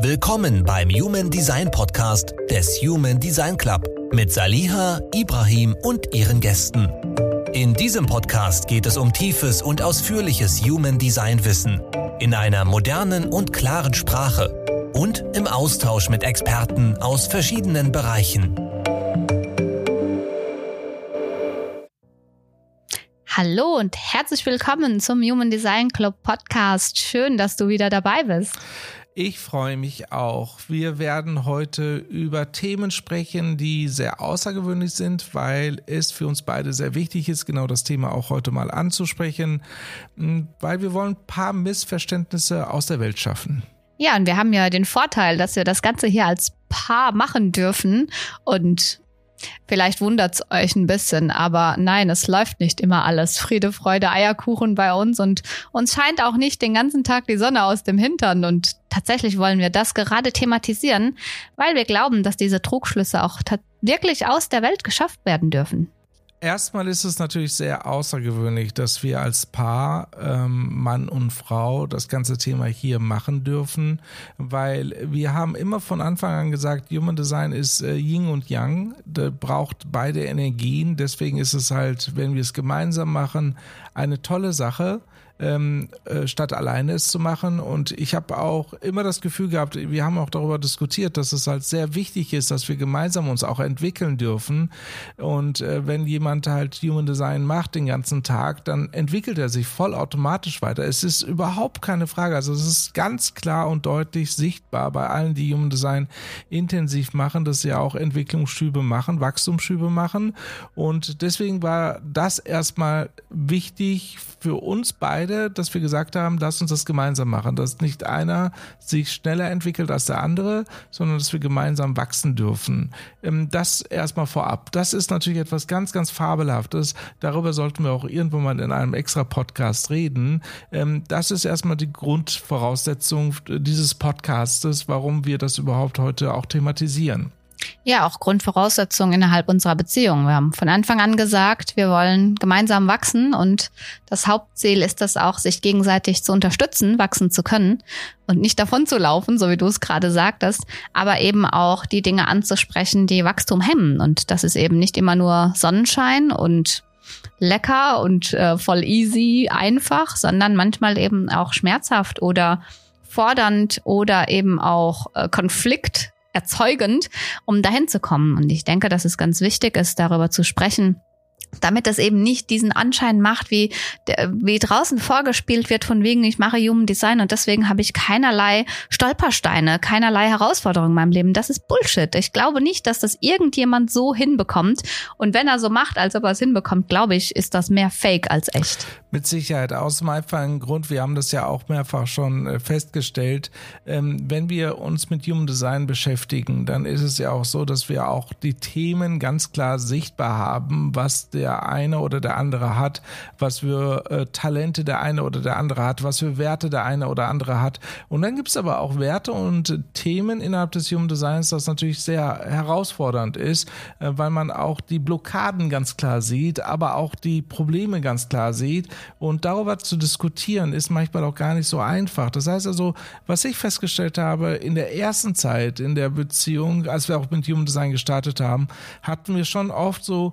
Willkommen beim Human Design Podcast des Human Design Club mit Saliha, Ibrahim und ihren Gästen. In diesem Podcast geht es um tiefes und ausführliches Human Design Wissen in einer modernen und klaren Sprache und im Austausch mit Experten aus verschiedenen Bereichen. Hallo und herzlich willkommen zum Human Design Club Podcast. Schön, dass du wieder dabei bist. Ich freue mich auch. Wir werden heute über Themen sprechen, die sehr außergewöhnlich sind, weil es für uns beide sehr wichtig ist, genau das Thema auch heute mal anzusprechen, hm, weil wir wollen ein paar Missverständnisse aus der Welt schaffen. Ja, und wir haben ja den Vorteil, dass wir das Ganze hier als Paar machen dürfen und Vielleicht wundert's euch ein bisschen, aber nein, es läuft nicht immer alles Friede, Freude, Eierkuchen bei uns und uns scheint auch nicht den ganzen Tag die Sonne aus dem Hintern und tatsächlich wollen wir das gerade thematisieren, weil wir glauben, dass diese Trugschlüsse auch wirklich aus der Welt geschafft werden dürfen. Erstmal ist es natürlich sehr außergewöhnlich, dass wir als Paar, ähm, Mann und Frau, das ganze Thema hier machen dürfen, weil wir haben immer von Anfang an gesagt, Human Design ist äh, Yin und Yang, der braucht beide Energien, deswegen ist es halt, wenn wir es gemeinsam machen, eine tolle Sache ähm, äh, statt alleine es zu machen. Und ich habe auch immer das Gefühl gehabt, wir haben auch darüber diskutiert, dass es halt sehr wichtig ist, dass wir gemeinsam uns auch entwickeln dürfen. Und äh, wenn jemand halt Human Design macht den ganzen Tag, dann entwickelt er sich vollautomatisch weiter. Es ist überhaupt keine Frage. Also es ist ganz klar und deutlich sichtbar bei allen, die Human Design intensiv machen, dass sie auch Entwicklungsschübe machen, Wachstumsschübe machen. Und deswegen war das erstmal wichtig für uns beide beide, dass wir gesagt haben, lass uns das gemeinsam machen, dass nicht einer sich schneller entwickelt als der andere, sondern dass wir gemeinsam wachsen dürfen. Ähm, das erstmal vorab. Das ist natürlich etwas ganz, ganz Fabelhaftes. Darüber sollten wir auch irgendwann mal in einem extra Podcast reden. Ähm, das ist erstmal die Grundvoraussetzung dieses Podcastes, warum wir das überhaupt heute auch thematisieren. Ja, auch Grundvoraussetzungen innerhalb unserer Beziehung. Wir haben von Anfang an gesagt, wir wollen gemeinsam wachsen und das Hauptziel ist es auch, sich gegenseitig zu unterstützen, wachsen zu können und nicht davon zu laufen, so wie du es gerade sagtest, aber eben auch die Dinge anzusprechen, die Wachstum hemmen. Und das ist eben nicht immer nur Sonnenschein und lecker und äh, voll easy, einfach, sondern manchmal eben auch schmerzhaft oder fordernd oder eben auch äh, Konflikt erzeugend, um dahin zu kommen. Und ich denke, dass es ganz wichtig ist, darüber zu sprechen, damit das eben nicht diesen Anschein macht, wie, wie draußen vorgespielt wird, von wegen, ich mache Human Design und deswegen habe ich keinerlei Stolpersteine, keinerlei Herausforderungen in meinem Leben. Das ist Bullshit. Ich glaube nicht, dass das irgendjemand so hinbekommt. Und wenn er so macht, als ob er es hinbekommt, glaube ich, ist das mehr Fake als echt. Mit Sicherheit. Aus dem einfachen Grund, wir haben das ja auch mehrfach schon äh, festgestellt, ähm, wenn wir uns mit Human Design beschäftigen, dann ist es ja auch so, dass wir auch die Themen ganz klar sichtbar haben, was der eine oder der andere hat, was für äh, Talente der eine oder der andere hat, was für Werte der eine oder andere hat. Und dann gibt es aber auch Werte und Themen innerhalb des Human Designs, das natürlich sehr herausfordernd ist, äh, weil man auch die Blockaden ganz klar sieht, aber auch die Probleme ganz klar sieht und darüber zu diskutieren ist manchmal auch gar nicht so einfach. Das heißt also, was ich festgestellt habe, in der ersten Zeit in der Beziehung, als wir auch mit Human Design gestartet haben, hatten wir schon oft so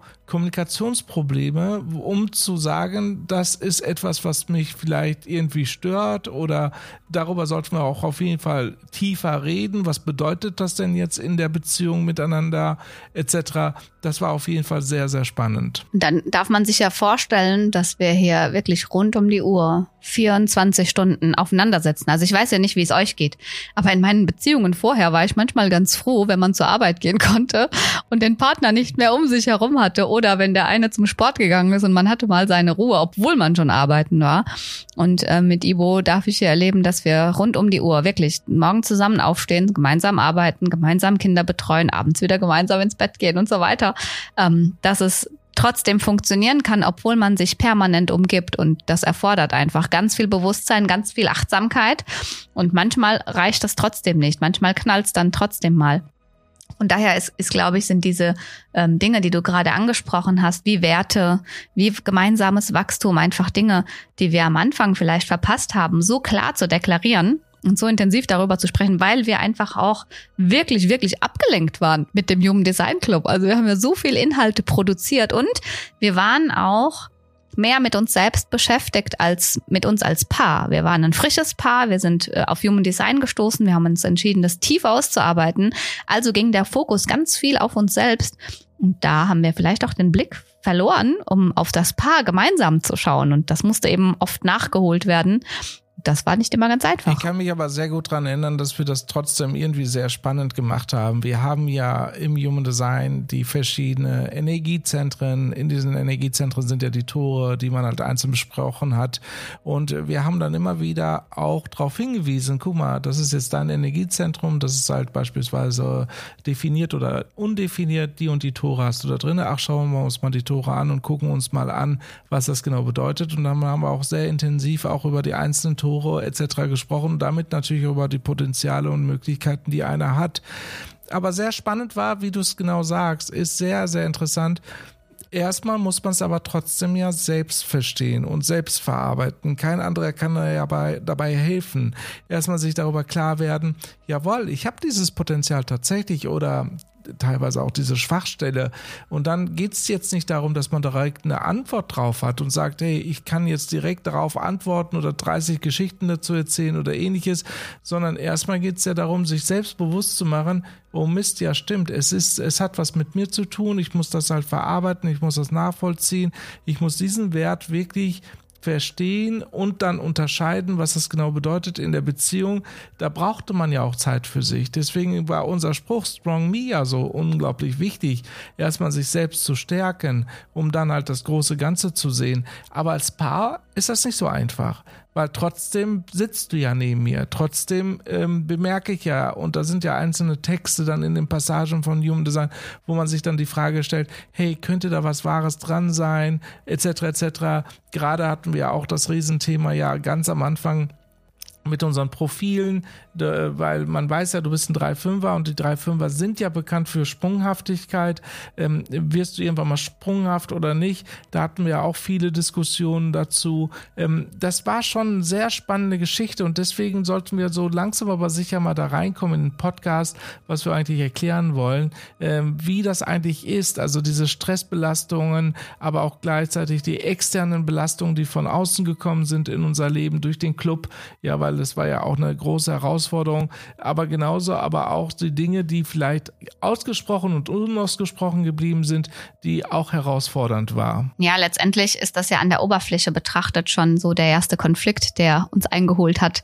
Kommunikationsprobleme, um zu sagen, das ist etwas, was mich vielleicht irgendwie stört oder darüber sollten wir auch auf jeden Fall tiefer reden. Was bedeutet das denn jetzt in der Beziehung miteinander etc. Das war auf jeden Fall sehr, sehr spannend. Dann darf man sich ja vorstellen, dass wir hier wirklich rund um die Uhr 24 Stunden aufeinandersetzen. Also ich weiß ja nicht, wie es euch geht, aber in meinen Beziehungen vorher war ich manchmal ganz froh, wenn man zur Arbeit gehen konnte und den Partner nicht mehr um sich herum hatte oder wenn der eine zum Sport gegangen ist und man hatte mal seine Ruhe, obwohl man schon arbeiten war. Und äh, mit Ivo darf ich hier erleben, dass wir rund um die Uhr wirklich morgen zusammen aufstehen, gemeinsam arbeiten, gemeinsam Kinder betreuen, abends wieder gemeinsam ins Bett gehen und so weiter. Ähm, dass es trotzdem funktionieren kann, obwohl man sich permanent umgibt. Und das erfordert einfach ganz viel Bewusstsein, ganz viel Achtsamkeit. Und manchmal reicht das trotzdem nicht. Manchmal knallt es dann trotzdem mal. Und daher ist, ist glaube ich, sind diese ähm, Dinge, die du gerade angesprochen hast, wie Werte, wie gemeinsames Wachstum, einfach Dinge, die wir am Anfang vielleicht verpasst haben, so klar zu deklarieren und so intensiv darüber zu sprechen, weil wir einfach auch wirklich, wirklich abgelenkt waren mit dem Human Design Club. Also wir haben ja so viel Inhalte produziert und wir waren auch mehr mit uns selbst beschäftigt als mit uns als Paar. Wir waren ein frisches Paar, wir sind äh, auf Human Design gestoßen, wir haben uns entschieden, das tief auszuarbeiten. Also ging der Fokus ganz viel auf uns selbst. Und da haben wir vielleicht auch den Blick verloren, um auf das Paar gemeinsam zu schauen. Und das musste eben oft nachgeholt werden das war nicht immer ganz einfach. Ich kann mich aber sehr gut daran erinnern, dass wir das trotzdem irgendwie sehr spannend gemacht haben. Wir haben ja im Human Design die verschiedenen Energiezentren. In diesen Energiezentren sind ja die Tore, die man halt einzeln besprochen hat. Und wir haben dann immer wieder auch darauf hingewiesen, guck mal, das ist jetzt dein Energiezentrum, das ist halt beispielsweise definiert oder undefiniert, die und die Tore hast du da drin. Ach, schauen wir uns mal die Tore an und gucken uns mal an, was das genau bedeutet. Und dann haben wir auch sehr intensiv auch über die einzelnen Tore Tore etc. gesprochen, damit natürlich über die Potenziale und Möglichkeiten, die einer hat. Aber sehr spannend war, wie du es genau sagst, ist sehr, sehr interessant. Erstmal muss man es aber trotzdem ja selbst verstehen und selbst verarbeiten. Kein anderer kann dabei, dabei helfen. Erstmal sich darüber klar werden, jawohl, ich habe dieses Potenzial tatsächlich oder teilweise auch diese Schwachstelle. Und dann geht es jetzt nicht darum, dass man direkt eine Antwort drauf hat und sagt, hey, ich kann jetzt direkt darauf antworten oder 30 Geschichten dazu erzählen oder ähnliches, sondern erstmal geht es ja darum, sich selbst bewusst zu machen, oh Mist, ja stimmt, es ist, es hat was mit mir zu tun, ich muss das halt verarbeiten, ich muss das nachvollziehen, ich muss diesen Wert wirklich verstehen und dann unterscheiden, was das genau bedeutet in der Beziehung, da brauchte man ja auch Zeit für sich. Deswegen war unser Spruch Strong Me ja so unglaublich wichtig, erstmal sich selbst zu stärken, um dann halt das große Ganze zu sehen. Aber als Paar ist das nicht so einfach weil trotzdem sitzt du ja neben mir. Trotzdem ähm, bemerke ich ja, und da sind ja einzelne Texte dann in den Passagen von Human Design, wo man sich dann die Frage stellt, hey, könnte da was Wahres dran sein, etc., etc. Gerade hatten wir auch das Riesenthema ja ganz am Anfang mit unseren Profilen, weil man weiß ja, du bist ein 3-5er und die 3-5er sind ja bekannt für Sprunghaftigkeit. Ähm, wirst du irgendwann mal sprunghaft oder nicht? Da hatten wir ja auch viele Diskussionen dazu. Ähm, das war schon eine sehr spannende Geschichte und deswegen sollten wir so langsam aber sicher mal da reinkommen in den Podcast, was wir eigentlich erklären wollen, ähm, wie das eigentlich ist. Also diese Stressbelastungen, aber auch gleichzeitig die externen Belastungen, die von außen gekommen sind in unser Leben durch den Club. Ja, weil weil das war ja auch eine große Herausforderung. Aber genauso aber auch die Dinge, die vielleicht ausgesprochen und unausgesprochen geblieben sind, die auch herausfordernd war. Ja, letztendlich ist das ja an der Oberfläche betrachtet schon so der erste Konflikt, der uns eingeholt hat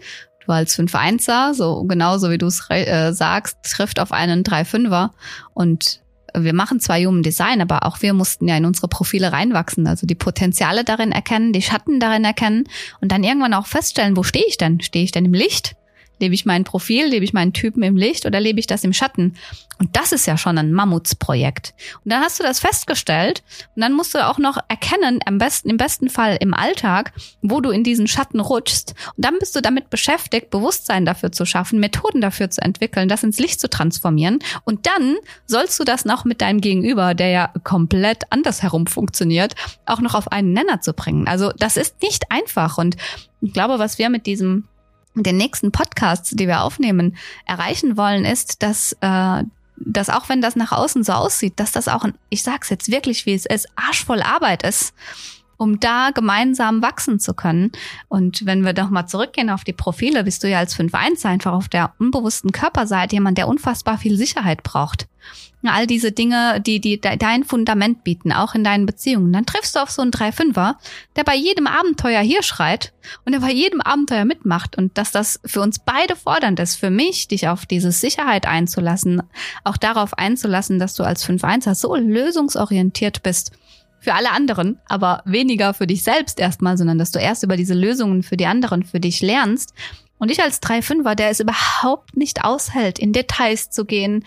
du als 5-1er, so genauso wie du es äh, sagst, trifft auf einen 3-5er und wir machen zwar Human Design, aber auch wir mussten ja in unsere Profile reinwachsen, also die Potenziale darin erkennen, die Schatten darin erkennen und dann irgendwann auch feststellen, wo stehe ich denn? Stehe ich denn im Licht? Lebe ich mein Profil, lebe ich meinen Typen im Licht oder lebe ich das im Schatten? Und das ist ja schon ein Mammutsprojekt. Und dann hast du das festgestellt und dann musst du auch noch erkennen, am besten, im besten Fall im Alltag, wo du in diesen Schatten rutschst. Und dann bist du damit beschäftigt, Bewusstsein dafür zu schaffen, Methoden dafür zu entwickeln, das ins Licht zu transformieren. Und dann sollst du das noch mit deinem Gegenüber, der ja komplett andersherum funktioniert, auch noch auf einen Nenner zu bringen. Also das ist nicht einfach. Und ich glaube, was wir mit diesem den nächsten Podcasts, die wir aufnehmen, erreichen wollen, ist, dass, äh, dass auch wenn das nach außen so aussieht, dass das auch ein, ich sag's jetzt wirklich, wie es ist, arschvoll Arbeit ist, um da gemeinsam wachsen zu können. Und wenn wir doch mal zurückgehen auf die Profile, bist du ja als 5-1 einfach auf der unbewussten Körperseite jemand, der unfassbar viel Sicherheit braucht all diese Dinge, die, die dein Fundament bieten, auch in deinen Beziehungen. Dann triffst du auf so einen 3-5er, der bei jedem Abenteuer hier schreit und der bei jedem Abenteuer mitmacht und dass das für uns beide fordernd ist, für mich, dich auf diese Sicherheit einzulassen, auch darauf einzulassen, dass du als 5-1er so lösungsorientiert bist für alle anderen, aber weniger für dich selbst erstmal, sondern dass du erst über diese Lösungen für die anderen für dich lernst. Und ich als 3-5er, der es überhaupt nicht aushält, in Details zu gehen,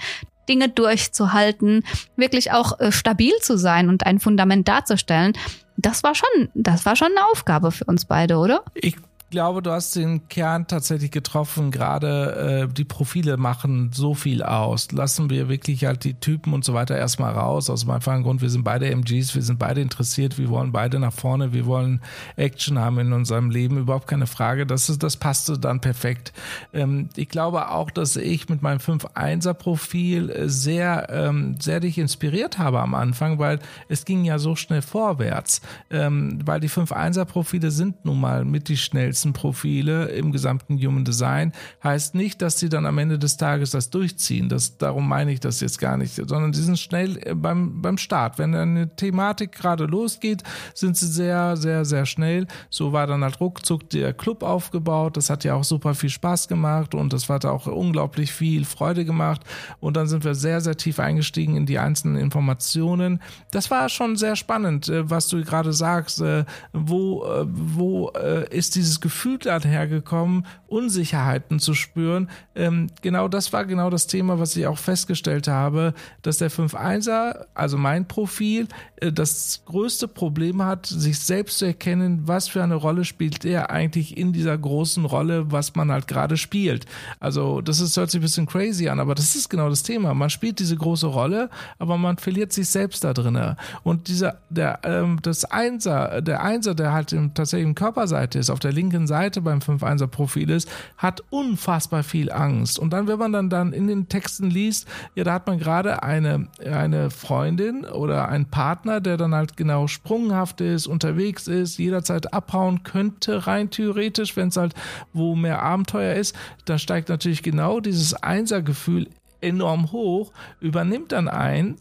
Dinge durchzuhalten, wirklich auch äh, stabil zu sein und ein Fundament darzustellen. Das war schon, das war schon eine Aufgabe für uns beide, oder? Ich glaube, du hast den Kern tatsächlich getroffen. Gerade äh, die Profile machen so viel aus. Lassen wir wirklich halt die Typen und so weiter erstmal raus. Aus dem einfachen Grund, wir sind beide MGs, wir sind beide interessiert, wir wollen beide nach vorne, wir wollen Action haben in unserem Leben. Überhaupt keine Frage. Das, ist, das passte dann perfekt. Ähm, ich glaube auch, dass ich mit meinem 5-1er-Profil äh, sehr, ähm, sehr dich inspiriert habe am Anfang, weil es ging ja so schnell vorwärts. Ähm, weil die 5-1er-Profile sind nun mal mit die schnellsten Profile im gesamten Human Design. Heißt nicht, dass sie dann am Ende des Tages das durchziehen. Das, darum meine ich das jetzt gar nicht, sondern sie sind schnell äh, beim, beim Start. Wenn eine Thematik gerade losgeht, sind sie sehr, sehr, sehr schnell. So war dann halt ruckzuck der Club aufgebaut. Das hat ja auch super viel Spaß gemacht und das hat auch unglaublich viel Freude gemacht. Und dann sind wir sehr, sehr tief eingestiegen in die einzelnen Informationen. Das war schon sehr spannend, äh, was du gerade sagst. Äh, wo, wo ist dieses Gefühl? Gefühl hergekommen, Unsicherheiten zu spüren. Ähm, genau das war genau das Thema, was ich auch festgestellt habe, dass der 5.1er, also mein Profil, äh, das größte Problem hat, sich selbst zu erkennen, was für eine Rolle spielt er eigentlich in dieser großen Rolle, was man halt gerade spielt. Also das ist, hört sich ein bisschen crazy an, aber das ist genau das Thema. Man spielt diese große Rolle, aber man verliert sich selbst da drin. Und dieser, der, ähm, das Einser, der Einser, der halt im, tatsächlich im Körperseite ist, auf der linken linken Seite beim 5-1er Profil ist, hat unfassbar viel Angst. Und dann, wenn man dann, dann in den Texten liest, ja, da hat man gerade eine, eine Freundin oder einen Partner, der dann halt genau sprunghaft ist, unterwegs ist, jederzeit abhauen könnte, rein theoretisch, wenn es halt wo mehr Abenteuer ist, dann steigt natürlich genau dieses Einser-Gefühl enorm hoch, übernimmt dann ein,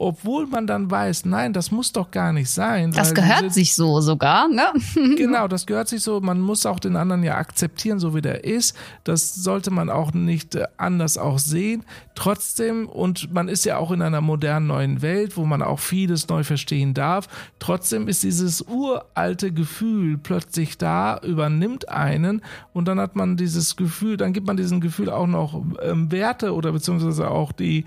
obwohl man dann weiß, nein, das muss doch gar nicht sein. Das gehört diese, sich so sogar, ne? genau, das gehört sich so. Man muss auch den anderen ja akzeptieren, so wie der ist. Das sollte man auch nicht äh, anders auch sehen. Trotzdem, und man ist ja auch in einer modernen neuen Welt, wo man auch vieles neu verstehen darf. Trotzdem ist dieses uralte Gefühl plötzlich da, übernimmt einen und dann hat man dieses Gefühl, dann gibt man diesem Gefühl auch noch ähm, Werte oder beziehungsweise auch die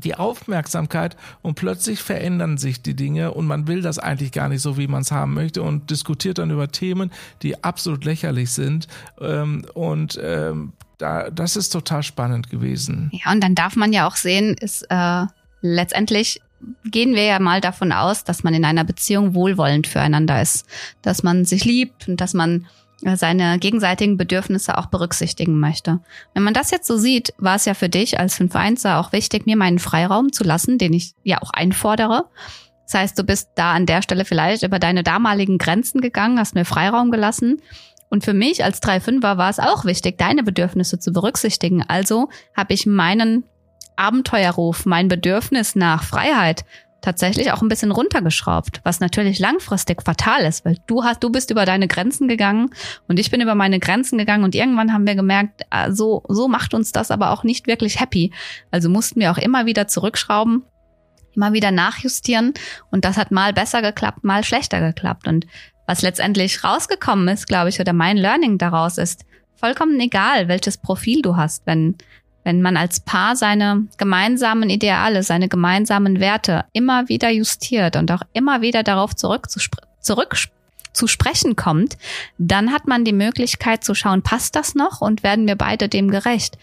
die Aufmerksamkeit und plötzlich verändern sich die Dinge und man will das eigentlich gar nicht so, wie man es haben möchte und diskutiert dann über Themen, die absolut lächerlich sind ähm, und ähm, da, das ist total spannend gewesen. Ja, und dann darf man ja auch sehen, ist äh, letztendlich gehen wir ja mal davon aus, dass man in einer Beziehung wohlwollend füreinander ist, dass man sich liebt und dass man seine gegenseitigen Bedürfnisse auch berücksichtigen möchte. Wenn man das jetzt so sieht, war es ja für dich als 5-1er auch wichtig, mir meinen Freiraum zu lassen, den ich ja auch einfordere. Das heißt, du bist da an der Stelle vielleicht über deine damaligen Grenzen gegangen, hast mir Freiraum gelassen. Und für mich als 3-5er war es auch wichtig, deine Bedürfnisse zu berücksichtigen. Also habe ich meinen Abenteuerruf, mein Bedürfnis nach Freiheit tatsächlich auch ein bisschen runtergeschraubt, was natürlich langfristig fatal ist, weil du hast, du bist über deine Grenzen gegangen und ich bin über meine Grenzen gegangen und irgendwann haben wir gemerkt, ah, so, so macht uns das aber auch nicht wirklich happy. Also mussten wir auch immer wieder zurückschrauben, immer wieder nachjustieren und das hat mal besser geklappt, mal schlechter geklappt und was letztendlich rausgekommen ist, glaube ich, oder mein Learning daraus ist, vollkommen egal, welches Profil du hast, wenn wenn man als Paar seine gemeinsamen Ideale, seine gemeinsamen Werte immer wieder justiert und auch immer wieder darauf zurück zu, zurück zu sprechen kommt, dann hat man die Möglichkeit zu schauen, passt das noch und werden wir beide dem gerecht?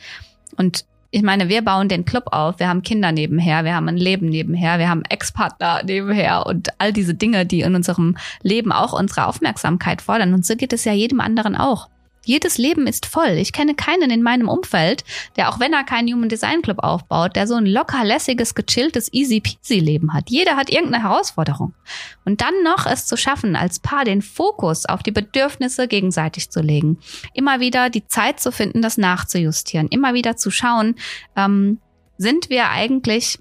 Und ich meine, wir bauen den Club auf, wir haben Kinder nebenher, wir haben ein Leben nebenher, wir haben Ex-Partner nebenher und all diese Dinge, die in unserem Leben auch unsere Aufmerksamkeit fordern. Und so geht es ja jedem anderen auch. Jedes Leben ist voll. Ich kenne keinen in meinem Umfeld, der auch wenn er keinen Human Design Club aufbaut, der so ein locker lässiges, gechilltes, easy peasy Leben hat. Jeder hat irgendeine Herausforderung. Und dann noch es zu schaffen, als Paar den Fokus auf die Bedürfnisse gegenseitig zu legen. Immer wieder die Zeit zu finden, das nachzujustieren. Immer wieder zu schauen, ähm, sind wir eigentlich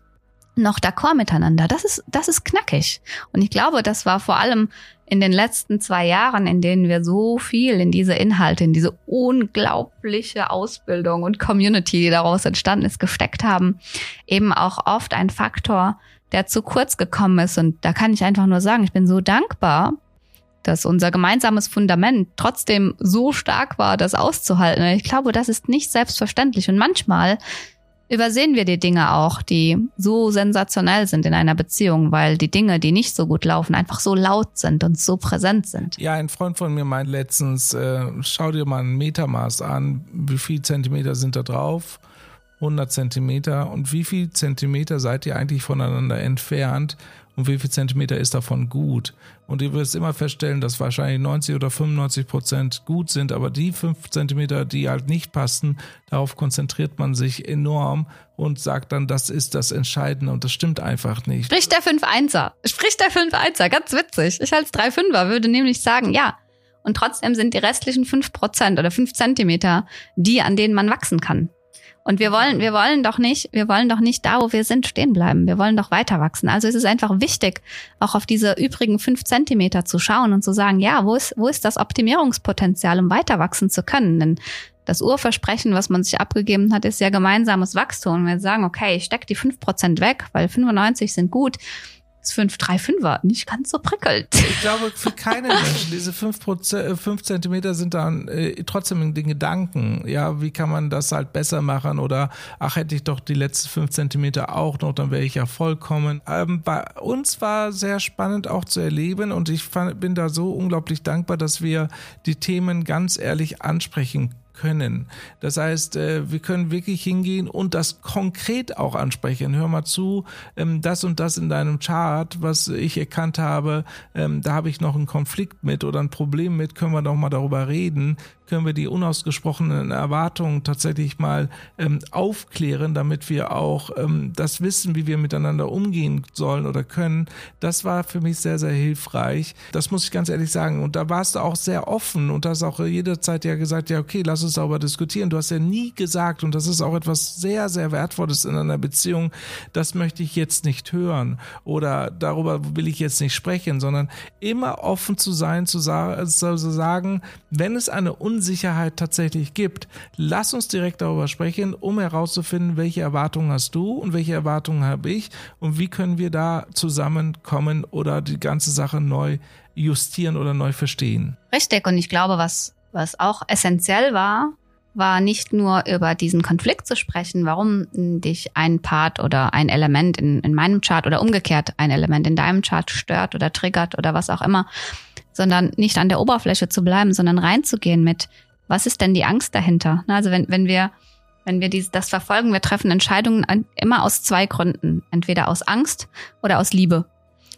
noch d'accord miteinander. Das ist, das ist knackig. Und ich glaube, das war vor allem in den letzten zwei Jahren, in denen wir so viel in diese Inhalte, in diese unglaubliche Ausbildung und Community, die daraus entstanden ist, gesteckt haben, eben auch oft ein Faktor, der zu kurz gekommen ist. Und da kann ich einfach nur sagen, ich bin so dankbar, dass unser gemeinsames Fundament trotzdem so stark war, das auszuhalten. Ich glaube, das ist nicht selbstverständlich. Und manchmal übersehen wir die Dinge auch, die so sensationell sind in einer Beziehung, weil die Dinge, die nicht so gut laufen, einfach so laut sind und so präsent sind. Ja, ein Freund von mir meint letztens, äh, schau dir mal ein Metermaß an, wie viel Zentimeter sind da drauf? 100 Zentimeter. Und wie viel Zentimeter seid ihr eigentlich voneinander entfernt? Und wie viel Zentimeter ist davon gut. Und ihr wirst immer feststellen, dass wahrscheinlich 90 oder 95 Prozent gut sind, aber die fünf Zentimeter, die halt nicht passen, darauf konzentriert man sich enorm und sagt dann, das ist das Entscheidende und das stimmt einfach nicht. Spricht der 5-1er. Spricht der 5-1er. Ganz witzig. Ich als 3-5er würde nämlich sagen, ja. Und trotzdem sind die restlichen 5 Prozent oder 5 Zentimeter die, an denen man wachsen kann. Und wir wollen, wir wollen doch nicht, wir wollen doch nicht da, wo wir sind, stehen bleiben. Wir wollen doch weiter wachsen. Also es ist einfach wichtig, auch auf diese übrigen fünf Zentimeter zu schauen und zu sagen, ja, wo ist, wo ist das Optimierungspotenzial, um weiter wachsen zu können? Denn das Urversprechen, was man sich abgegeben hat, ist ja gemeinsames Wachstum. Wir sagen, okay, ich steck die fünf Prozent weg, weil 95 sind gut das 535 war nicht ganz so prickelnd. Ich glaube, für keinen Menschen, diese 5, Prozent, 5 Zentimeter sind dann äh, trotzdem in den Gedanken. Ja, wie kann man das halt besser machen? Oder, ach, hätte ich doch die letzten 5 Zentimeter auch noch, dann wäre ich ja vollkommen. Ähm, bei uns war sehr spannend auch zu erleben und ich fand, bin da so unglaublich dankbar, dass wir die Themen ganz ehrlich ansprechen können. Das heißt, äh, wir können wirklich hingehen und das konkret auch ansprechen. Hör mal zu, ähm, das und das in deinem Chart, was ich erkannt habe, ähm, da habe ich noch einen Konflikt mit oder ein Problem mit, können wir doch mal darüber reden können wir die unausgesprochenen Erwartungen tatsächlich mal ähm, aufklären, damit wir auch ähm, das wissen, wie wir miteinander umgehen sollen oder können. Das war für mich sehr, sehr hilfreich. Das muss ich ganz ehrlich sagen. Und da warst du auch sehr offen und hast auch jederzeit ja gesagt, ja, okay, lass uns darüber diskutieren. Du hast ja nie gesagt, und das ist auch etwas sehr, sehr Wertvolles in einer Beziehung, das möchte ich jetzt nicht hören oder darüber will ich jetzt nicht sprechen, sondern immer offen zu sein, zu, sa zu sagen, wenn es eine Unsicherheit tatsächlich gibt, lass uns direkt darüber sprechen, um herauszufinden, welche Erwartungen hast du und welche Erwartungen habe ich und wie können wir da zusammenkommen oder die ganze Sache neu justieren oder neu verstehen. Richtig. Und ich glaube, was, was auch essentiell war, war nicht nur über diesen Konflikt zu sprechen, warum dich ein Part oder ein Element in, in meinem Chart oder umgekehrt ein Element in deinem Chart stört oder triggert oder was auch immer, sondern nicht an der Oberfläche zu bleiben, sondern reinzugehen mit, was ist denn die Angst dahinter? Also wenn, wenn wir, wenn wir dies, das verfolgen, wir treffen Entscheidungen immer aus zwei Gründen. Entweder aus Angst oder aus Liebe.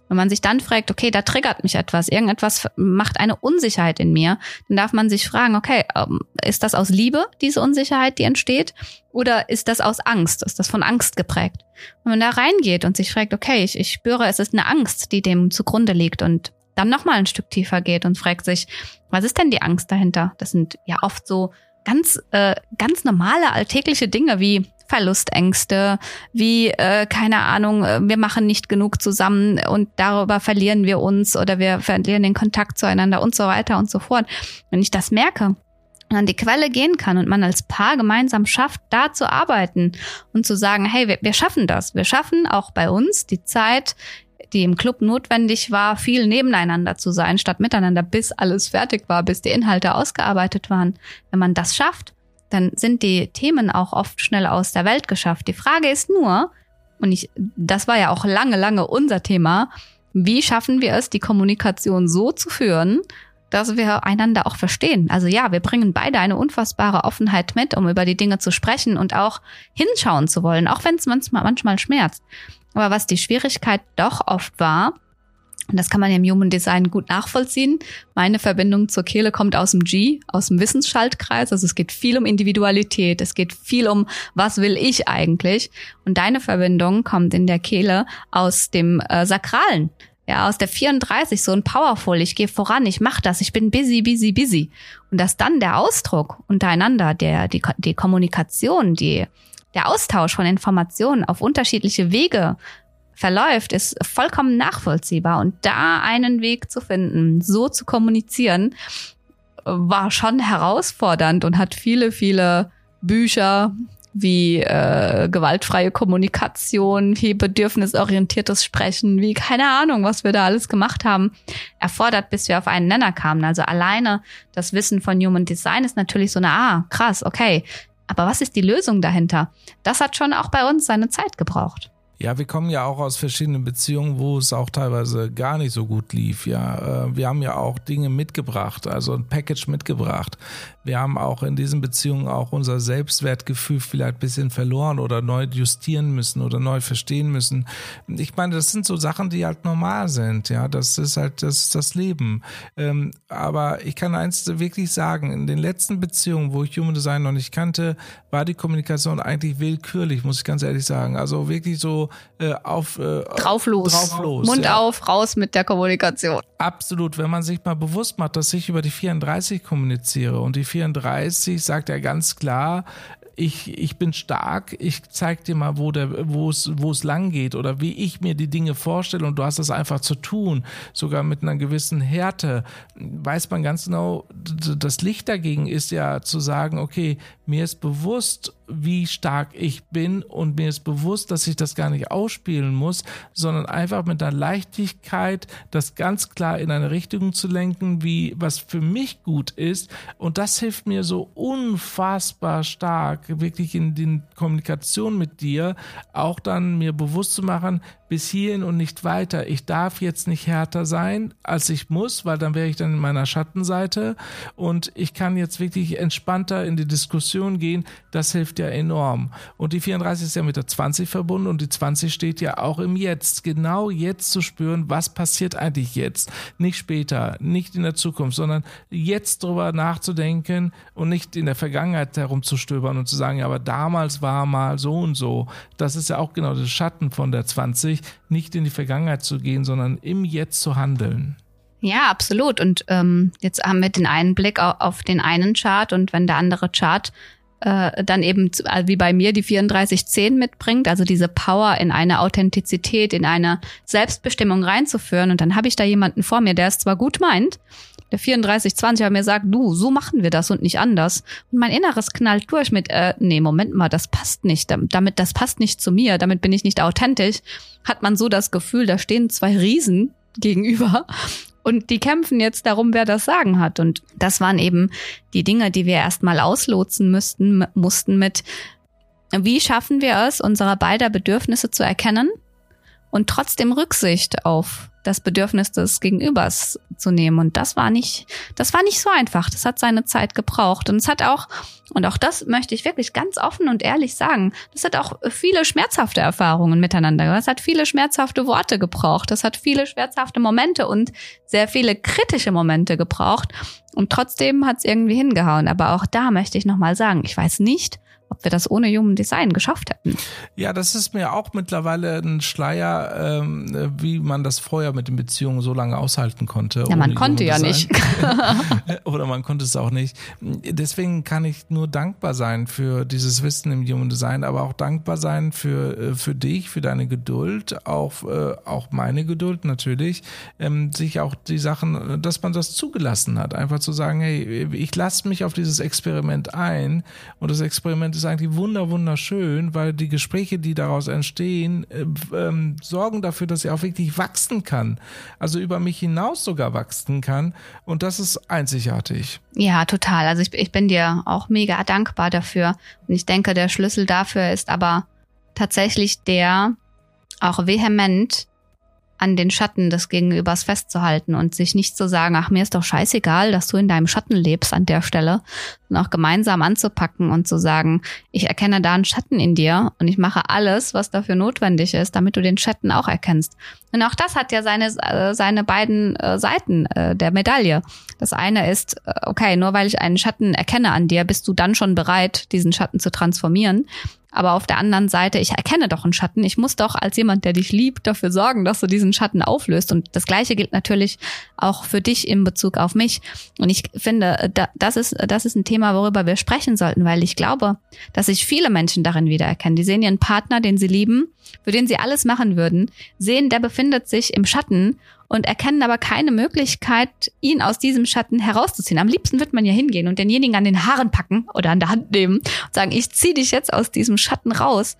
Wenn man sich dann fragt, okay, da triggert mich etwas, irgendetwas macht eine Unsicherheit in mir, dann darf man sich fragen, okay, ähm, ist das aus Liebe, diese Unsicherheit, die entsteht, oder ist das aus Angst? Ist das von Angst geprägt? Wenn man da reingeht und sich fragt, okay, ich, ich spüre, es ist eine Angst, die dem zugrunde liegt und dann nochmal ein Stück tiefer geht und fragt sich, was ist denn die Angst dahinter? Das sind ja oft so ganz, äh, ganz normale alltägliche Dinge wie Verlustängste, wie, äh, keine Ahnung, äh, wir machen nicht genug zusammen und darüber verlieren wir uns oder wir verlieren den Kontakt zueinander und so weiter und so fort. Wenn ich das merke, an die Quelle gehen kann und man als Paar gemeinsam schafft, da zu arbeiten und zu sagen, hey, wir, wir schaffen das. Wir schaffen auch bei uns die Zeit, die im Club notwendig war, viel nebeneinander zu sein, statt miteinander, bis alles fertig war, bis die Inhalte ausgearbeitet waren. Wenn man das schafft, dann sind die Themen auch oft schnell aus der Welt geschafft. Die Frage ist nur, und ich, das war ja auch lange, lange unser Thema, wie schaffen wir es, die Kommunikation so zu führen, dass wir einander auch verstehen. Also ja, wir bringen beide eine unfassbare Offenheit mit, um über die Dinge zu sprechen und auch hinschauen zu wollen, auch wenn es manchmal, manchmal schmerzt. Aber was die Schwierigkeit doch oft war, und das kann man im Human Design gut nachvollziehen. Meine Verbindung zur Kehle kommt aus dem G, aus dem Wissensschaltkreis. Also es geht viel um Individualität. Es geht viel um, was will ich eigentlich? Und deine Verbindung kommt in der Kehle aus dem äh, Sakralen. Ja, aus der 34, so ein Powerful, ich gehe voran, ich mach das, ich bin busy, busy, busy. Und dass dann der Ausdruck untereinander, der, die, die Kommunikation, die, der Austausch von Informationen auf unterschiedliche Wege verläuft, ist vollkommen nachvollziehbar. Und da einen Weg zu finden, so zu kommunizieren, war schon herausfordernd und hat viele, viele Bücher wie äh, gewaltfreie Kommunikation, wie bedürfnisorientiertes Sprechen, wie keine Ahnung, was wir da alles gemacht haben, erfordert, bis wir auf einen Nenner kamen. Also alleine das Wissen von Human Design ist natürlich so eine, ah, krass, okay, Aber was ist die Lösung dahinter? Das hat schon auch bei uns seine Zeit gebraucht. Ja, wir kommen ja auch aus verschiedenen Beziehungen, wo es auch teilweise gar nicht so gut lief. Ja, äh, wir haben ja auch Dinge mitgebracht, also ein Package mitgebracht. Wir haben auch in diesen Beziehungen auch unser Selbstwertgefühl vielleicht ein bisschen verloren oder neu justieren müssen oder neu verstehen müssen. Ich meine, das sind so Sachen, die halt normal sind. Ja, das ist halt das, ist das Leben. Ähm, aber ich kann eins wirklich sagen: In den letzten Beziehungen, wo ich Human Design noch nicht kannte, war die Kommunikation eigentlich willkürlich, muss ich ganz ehrlich sagen. Also wirklich so äh, auf äh, drauf los, drauf los Mund ja. auf, raus mit der Kommunikation. Absolut, wenn man sich mal bewusst macht, dass ich über die 34 kommuniziere und die 34 sagt er ganz klar, ich, ich bin stark, ich zeig dir mal, wo wo es lang geht oder wie ich mir die Dinge vorstelle und du hast das einfach zu tun, sogar mit einer gewissen Härte, weiß man ganz genau, das Licht dagegen ist ja zu sagen, okay, mir ist bewusst, wie stark ich bin und mir ist bewusst, dass ich das gar nicht ausspielen muss, sondern einfach mit einer Leichtigkeit das ganz klar in eine Richtung zu lenken, wie was für mich gut ist und das hilft mir so unfassbar stark wirklich in den Kommunikation mit dir auch dann mir bewusst zu machen, bis hierhin und nicht weiter. Ich darf jetzt nicht härter sein, als ich muss, weil dann wäre ich dann in meiner Schattenseite und ich kann jetzt wirklich entspannter in die Diskussion gehen. Das hilft ja enorm. Und die 34 ist ja mit der 20 verbunden und die 20 steht ja auch im Jetzt. Genau jetzt zu spüren, was passiert eigentlich jetzt. Nicht später, nicht in der Zukunft, sondern jetzt drüber nachzudenken und nicht in der Vergangenheit herumzustöbern und zu sagen, ja, aber damals war mal so und so. Das ist ja auch genau das Schatten von der 20 wichtig, nicht in die Vergangenheit zu gehen, sondern im Jetzt zu handeln. Ja, absolut. Und ähm, jetzt haben wir den einen Blick auf den einen Chart und wenn der andere Chart äh, dann eben also wie bei mir die 3410 mitbringt, also diese Power in eine Authentizität, in eine Selbstbestimmung reinzuführen. Und dann habe ich da jemanden vor mir, der es zwar gut meint, der 3420 aber mir sagt, du, so machen wir das und nicht anders. Und mein Inneres knallt durch mit, äh, nee, Moment mal, das passt nicht. Damit, das passt nicht zu mir, damit bin ich nicht authentisch. Hat man so das Gefühl, da stehen zwei Riesen gegenüber und die kämpfen jetzt darum, wer das Sagen hat. Und das waren eben die Dinge, die wir erstmal auslotsen müssten, mussten mit, wie schaffen wir es, unsere beider Bedürfnisse zu erkennen und trotzdem Rücksicht auf das Bedürfnis des Gegenübers zu nehmen. Und das war nicht, das war nicht so einfach. Das hat seine Zeit gebraucht. Und es hat auch, und auch das möchte ich wirklich ganz offen und ehrlich sagen, das hat auch viele schmerzhafte Erfahrungen miteinander. Es hat viele schmerzhafte Worte gebraucht. Das hat viele schmerzhafte Momente und sehr viele kritische Momente gebraucht. Und trotzdem hat es irgendwie hingehauen. Aber auch da möchte ich nochmal sagen, ich weiß nicht, ob wir das ohne Human Design geschafft hätten. Ja, das ist mir auch mittlerweile ein Schleier, ähm, wie man das vorher mit den Beziehungen so lange aushalten konnte. Ja, man konnte ja nicht. Oder man konnte es auch nicht. Deswegen kann ich nur dankbar sein für dieses Wissen im Human Design, aber auch dankbar sein für, äh, für dich, für deine Geduld, auch, äh, auch meine Geduld natürlich, ähm, sich auch die Sachen, dass man das zugelassen hat, einfach zu sagen, hey, ich lasse mich auf dieses Experiment ein und das Experiment ist eigentlich wunder wunderschön, weil die Gespräche, die daraus entstehen, äh, ähm, sorgen dafür, dass er auch wirklich wachsen kann. Also über mich hinaus sogar wachsen kann. Und das ist einzigartig. Ja, total. Also ich, ich bin dir auch mega dankbar dafür. Und ich denke, der Schlüssel dafür ist aber tatsächlich der, auch vehement an den Schatten des Gegenübers festzuhalten und sich nicht zu sagen, ach, mir ist doch scheißegal, dass du in deinem Schatten lebst an der Stelle, sondern auch gemeinsam anzupacken und zu sagen, ich erkenne da einen Schatten in dir und ich mache alles, was dafür notwendig ist, damit du den Schatten auch erkennst. Und auch das hat ja seine, äh, seine beiden äh, Seiten äh, der Medaille. Das eine ist, okay, nur weil ich einen Schatten erkenne an dir, bist du dann schon bereit, diesen Schatten zu transformieren. Aber auf der anderen Seite, ich erkenne doch einen Schatten. Ich muss doch als jemand, der dich liebt, dafür sorgen, dass du diesen Schatten auflöst. Und das Gleiche gilt natürlich auch für dich in Bezug auf mich. Und ich finde, das ist, das ist ein Thema, worüber wir sprechen sollten, weil ich glaube, dass sich viele Menschen darin wiedererkennen. Die sehen ihren Partner, den sie lieben, für den sie alles machen würden, sehen, der befindet sich im Schatten und erkennen aber keine Möglichkeit, ihn aus diesem Schatten herauszuziehen. Am liebsten wird man ja hingehen und denjenigen an den Haaren packen oder an der Hand nehmen und sagen, ich zieh dich jetzt aus diesem Schatten raus.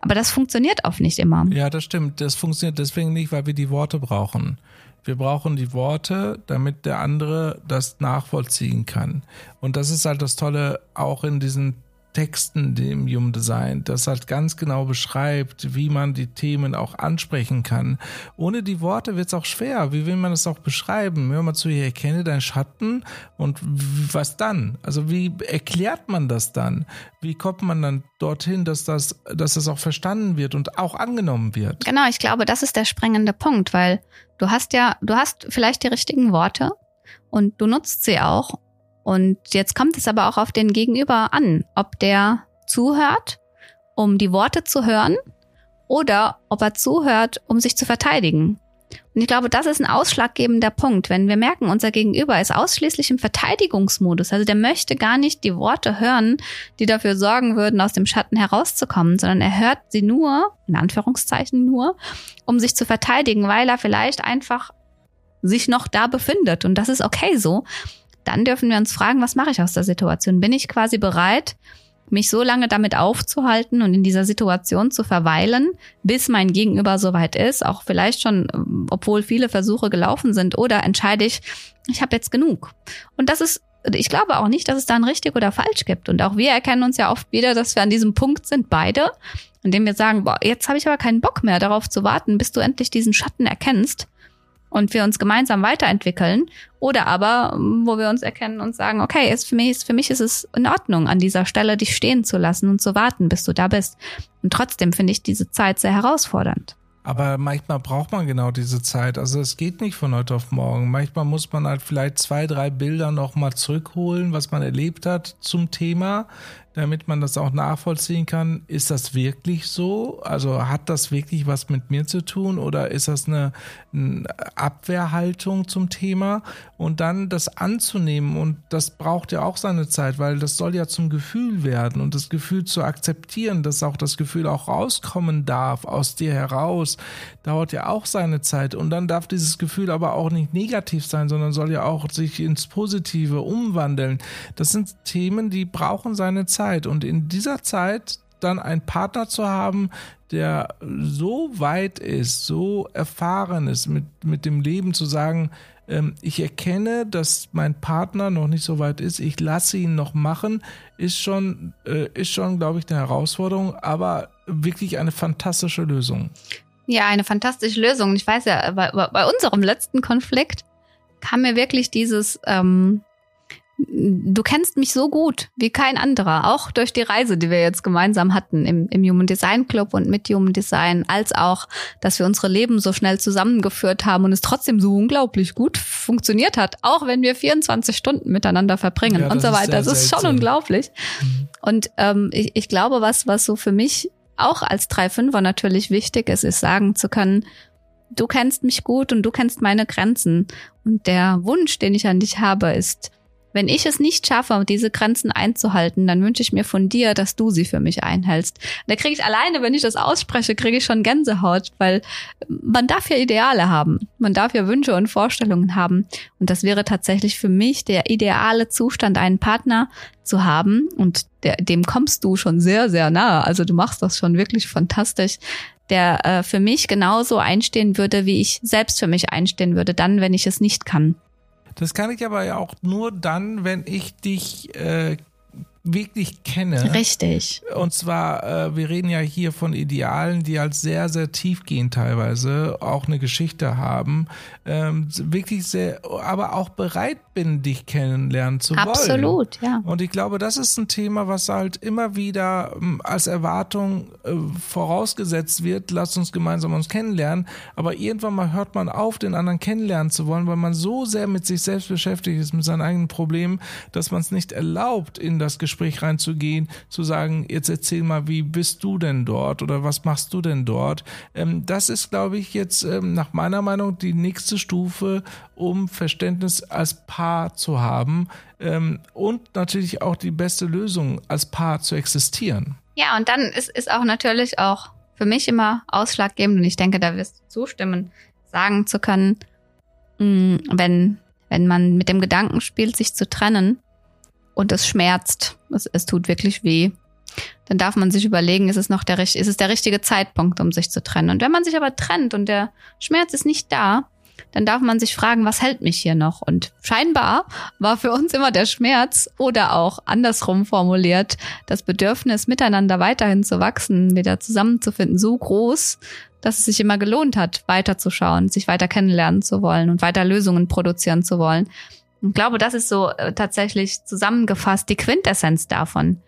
Aber das funktioniert oft nicht immer. Ja, das stimmt. Das funktioniert deswegen nicht, weil wir die Worte brauchen. Wir brauchen die Worte, damit der andere das nachvollziehen kann. Und das ist halt das Tolle auch in diesen Texten dem Human Design, das halt ganz genau beschreibt, wie man die Themen auch ansprechen kann. Ohne die Worte wird es auch schwer. Wie will man das auch beschreiben? Hör mal zu, ich erkenne deinen Schatten und was dann? Also wie erklärt man das dann? Wie kommt man dann dorthin, dass das, dass das auch verstanden wird und auch angenommen wird? Genau, ich glaube, das ist der sprengende Punkt, weil du hast ja, du hast vielleicht die richtigen Worte und du nutzt sie auch und jetzt kommt es aber auch auf den Gegenüber an, ob der zuhört, um die Worte zu hören oder ob er zuhört, um sich zu verteidigen. Und ich glaube, das ist ein ausschlaggebender Punkt. Wenn wir merken, unser Gegenüber ist ausschließlich im Verteidigungsmodus, also der möchte gar nicht die Worte hören, die dafür sorgen würden, aus dem Schatten herauszukommen, sondern er hört sie nur, in Anführungszeichen nur, um sich zu verteidigen, weil er vielleicht einfach sich noch da befindet. Und das ist okay so dann dürfen wir uns fragen, was mache ich aus der Situation? Bin ich quasi bereit, mich so lange damit aufzuhalten und in dieser Situation zu verweilen, bis mein Gegenüber soweit ist, auch vielleicht schon, obwohl viele Versuche gelaufen sind, oder entscheide ich, ich habe jetzt genug. Und das ist, ich glaube auch nicht, dass es da ein richtig oder falsch gibt. Und auch wir erkennen uns ja oft wieder, dass wir an diesem Punkt sind, beide, indem wir sagen, boah, jetzt habe ich aber keinen Bock mehr darauf zu warten, bis du endlich diesen Schatten erkennst und wir uns gemeinsam weiterentwickeln. Oder aber, wo wir uns erkennen und sagen, okay, ist für mich, ist, für mich ist es in Ordnung, an dieser Stelle dich stehen zu lassen und zu warten, bis du da bist. Und trotzdem finde ich diese Zeit sehr herausfordernd. Aber manchmal braucht man genau diese Zeit. Also es geht nicht von heute auf morgen. Manchmal muss man halt vielleicht zwei, drei Bilder nochmal zurückholen, was man erlebt hat zum Thema damit man das auch nachvollziehen kann, ist das wirklich so? Also hat das wirklich was mit mir zu tun oder ist das eine, eine, Abwehrhaltung zum Thema? Und dann das anzunehmen und das braucht ja auch seine Zeit, weil das soll ja zum Gefühl werden und das Gefühl zu akzeptieren, dass auch das Gefühl auch rauskommen darf aus dir heraus, dauert ja auch seine Zeit und dann darf dieses Gefühl aber auch nicht negativ sein, sondern soll ja auch sich ins Positive umwandeln. Das sind Themen, die brauchen seine Zeit. Zeit. Und in dieser Zeit dann einen Partner zu haben, der so weit ist, so erfahren ist mit, mit dem Leben, zu sagen, ähm, ich erkenne, dass mein Partner noch nicht so weit ist, ich lasse ihn noch machen, ist schon, äh, ist schon, glaube ich, eine Herausforderung, aber wirklich eine fantastische Lösung. Ja, eine fantastische Lösung. Ich weiß ja, bei, bei unserem letzten Konflikt kam mir wirklich dieses, ähm, du kennst mich so gut wie kein anderer, auch durch die Reise, die wir jetzt gemeinsam hatten im, im Human Design Club und mit Human Design, als auch, dass wir unsere Leben so schnell zusammengeführt haben und es trotzdem so unglaublich gut funktioniert hat, auch wenn wir 24 Stunden miteinander verbringen ja, und so weiter. Das ist schon unglaublich. Mhm. Und ähm, ich, ich glaube, was, was so für mich auch als 3-5er natürlich wichtig ist, ist sagen zu können, du kennst mich gut und du kennst meine Grenzen. Und der Wunsch, den ich an dich habe, ist, wenn ich es nicht schaffe, diese Grenzen einzuhalten, dann wünsche ich mir von dir, dass du sie für mich einhältst. Da kriege ich alleine, wenn ich das ausspreche, kriege ich schon Gänsehaut, weil man darf ja Ideale haben. Man darf ja Wünsche und Vorstellungen haben. Und das wäre tatsächlich für mich der ideale Zustand, einen Partner zu haben. Und der, dem kommst du schon sehr, sehr nahe. Also du machst das schon wirklich fantastisch der äh, für mich genauso einstehen würde, wie ich selbst für mich einstehen würde, dann, wenn ich es nicht kann. Das kann ich aber ja auch nur dann, wenn ich dich äh, wirklich kenne. Richtig. Und zwar, äh, wir reden ja hier von Idealen, die halt sehr, sehr tief gehen teilweise, auch eine Geschichte haben, ähm, wirklich sehr, aber auch bereit bin, dich kennenlernen zu Absolut, wollen. Absolut, ja. Und ich glaube, das ist ein Thema, was halt immer wieder ähm, als Erwartung äh, vorausgesetzt wird, lass uns gemeinsam uns kennenlernen, aber irgendwann mal hört man auf, den anderen kennenlernen zu wollen, weil man so sehr mit sich selbst beschäftigt ist, mit seinen eigenen Problemen, dass man es nicht erlaubt, in das Gespräch Gespräch reinzugehen, zu sagen, jetzt erzähl mal, wie bist du denn dort oder was machst du denn dort? Ähm, das ist, glaube ich, jetzt ähm, nach meiner Meinung die nächste Stufe, um Verständnis als Paar zu haben ähm, und natürlich auch die beste Lösung als Paar zu existieren. Ja, und dann ist, ist auch natürlich auch für mich immer ausschlaggebend, und ich denke, da wirst du zustimmen, sagen zu können, mm, wenn, wenn man mit dem Gedanken spielt, sich zu trennen, und es schmerzt, es, es tut wirklich weh, dann darf man sich überlegen, ist es noch der, ist es der richtige Zeitpunkt, um sich zu trennen. Und wenn man sich aber trennt und der Schmerz ist nicht da, dann darf man sich fragen, was hält mich hier noch? Und scheinbar war für uns immer der Schmerz oder auch andersrum formuliert, das Bedürfnis, miteinander weiterhin zu wachsen, wieder zusammenzufinden, so groß, dass es sich immer gelohnt hat, weiterzuschauen, sich weiter kennenlernen zu wollen und weiter Lösungen produzieren zu wollen. Und ich glaube, das ist so äh, tatsächlich zusammengefasst die Quintessenz davon.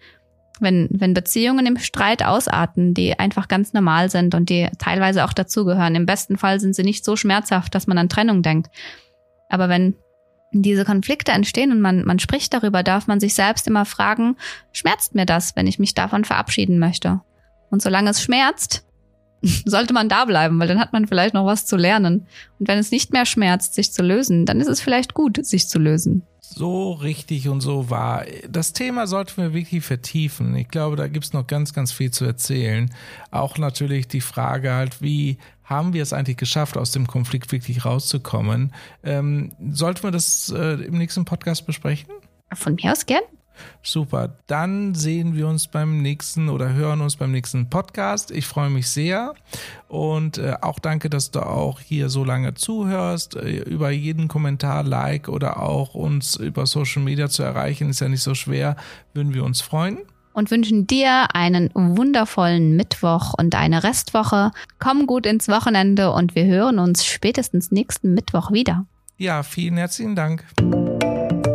Wenn, wenn Beziehungen im Streit ausarten, die einfach ganz normal sind und die teilweise auch dazugehören. Im besten Fall sind sie nicht so schmerzhaft, dass man an Trennung denkt. Aber wenn diese Konflikte entstehen und man, man spricht darüber, darf man sich selbst immer fragen, schmerzt mir das, wenn ich mich davon verabschieden möchte? Und solange es schmerzt, sollte man da bleiben, weil dann hat man vielleicht noch was zu lernen. Und wenn es nicht mehr schmerzt, sich zu lösen, dann ist es vielleicht gut, sich zu lösen. So richtig und so wahr. Das Thema sollten wir wirklich vertiefen. Ich glaube, da gibt's noch ganz, ganz viel zu erzählen. Auch natürlich die Frage halt, wie haben wir es eigentlich geschafft, aus dem Konflikt wirklich rauszukommen? Ähm, sollten wir das äh, im nächsten Podcast besprechen? Von mir aus gern. Super. Dann sehen wir uns beim nächsten oder hören uns beim nächsten Podcast. Ich freue mich sehr. Und äh, auch danke, dass du auch hier so lange zuhörst. Äh, über jeden Kommentar, Like oder auch uns über Social Media zu erreichen, ist ja nicht so schwer. Würden wir uns freuen und wünschen dir einen wundervollen Mittwoch und eine Restwoche. Komm gut ins Wochenende und wir hören uns spätestens nächsten Mittwoch wieder. Ja, vielen herzlichen Dank.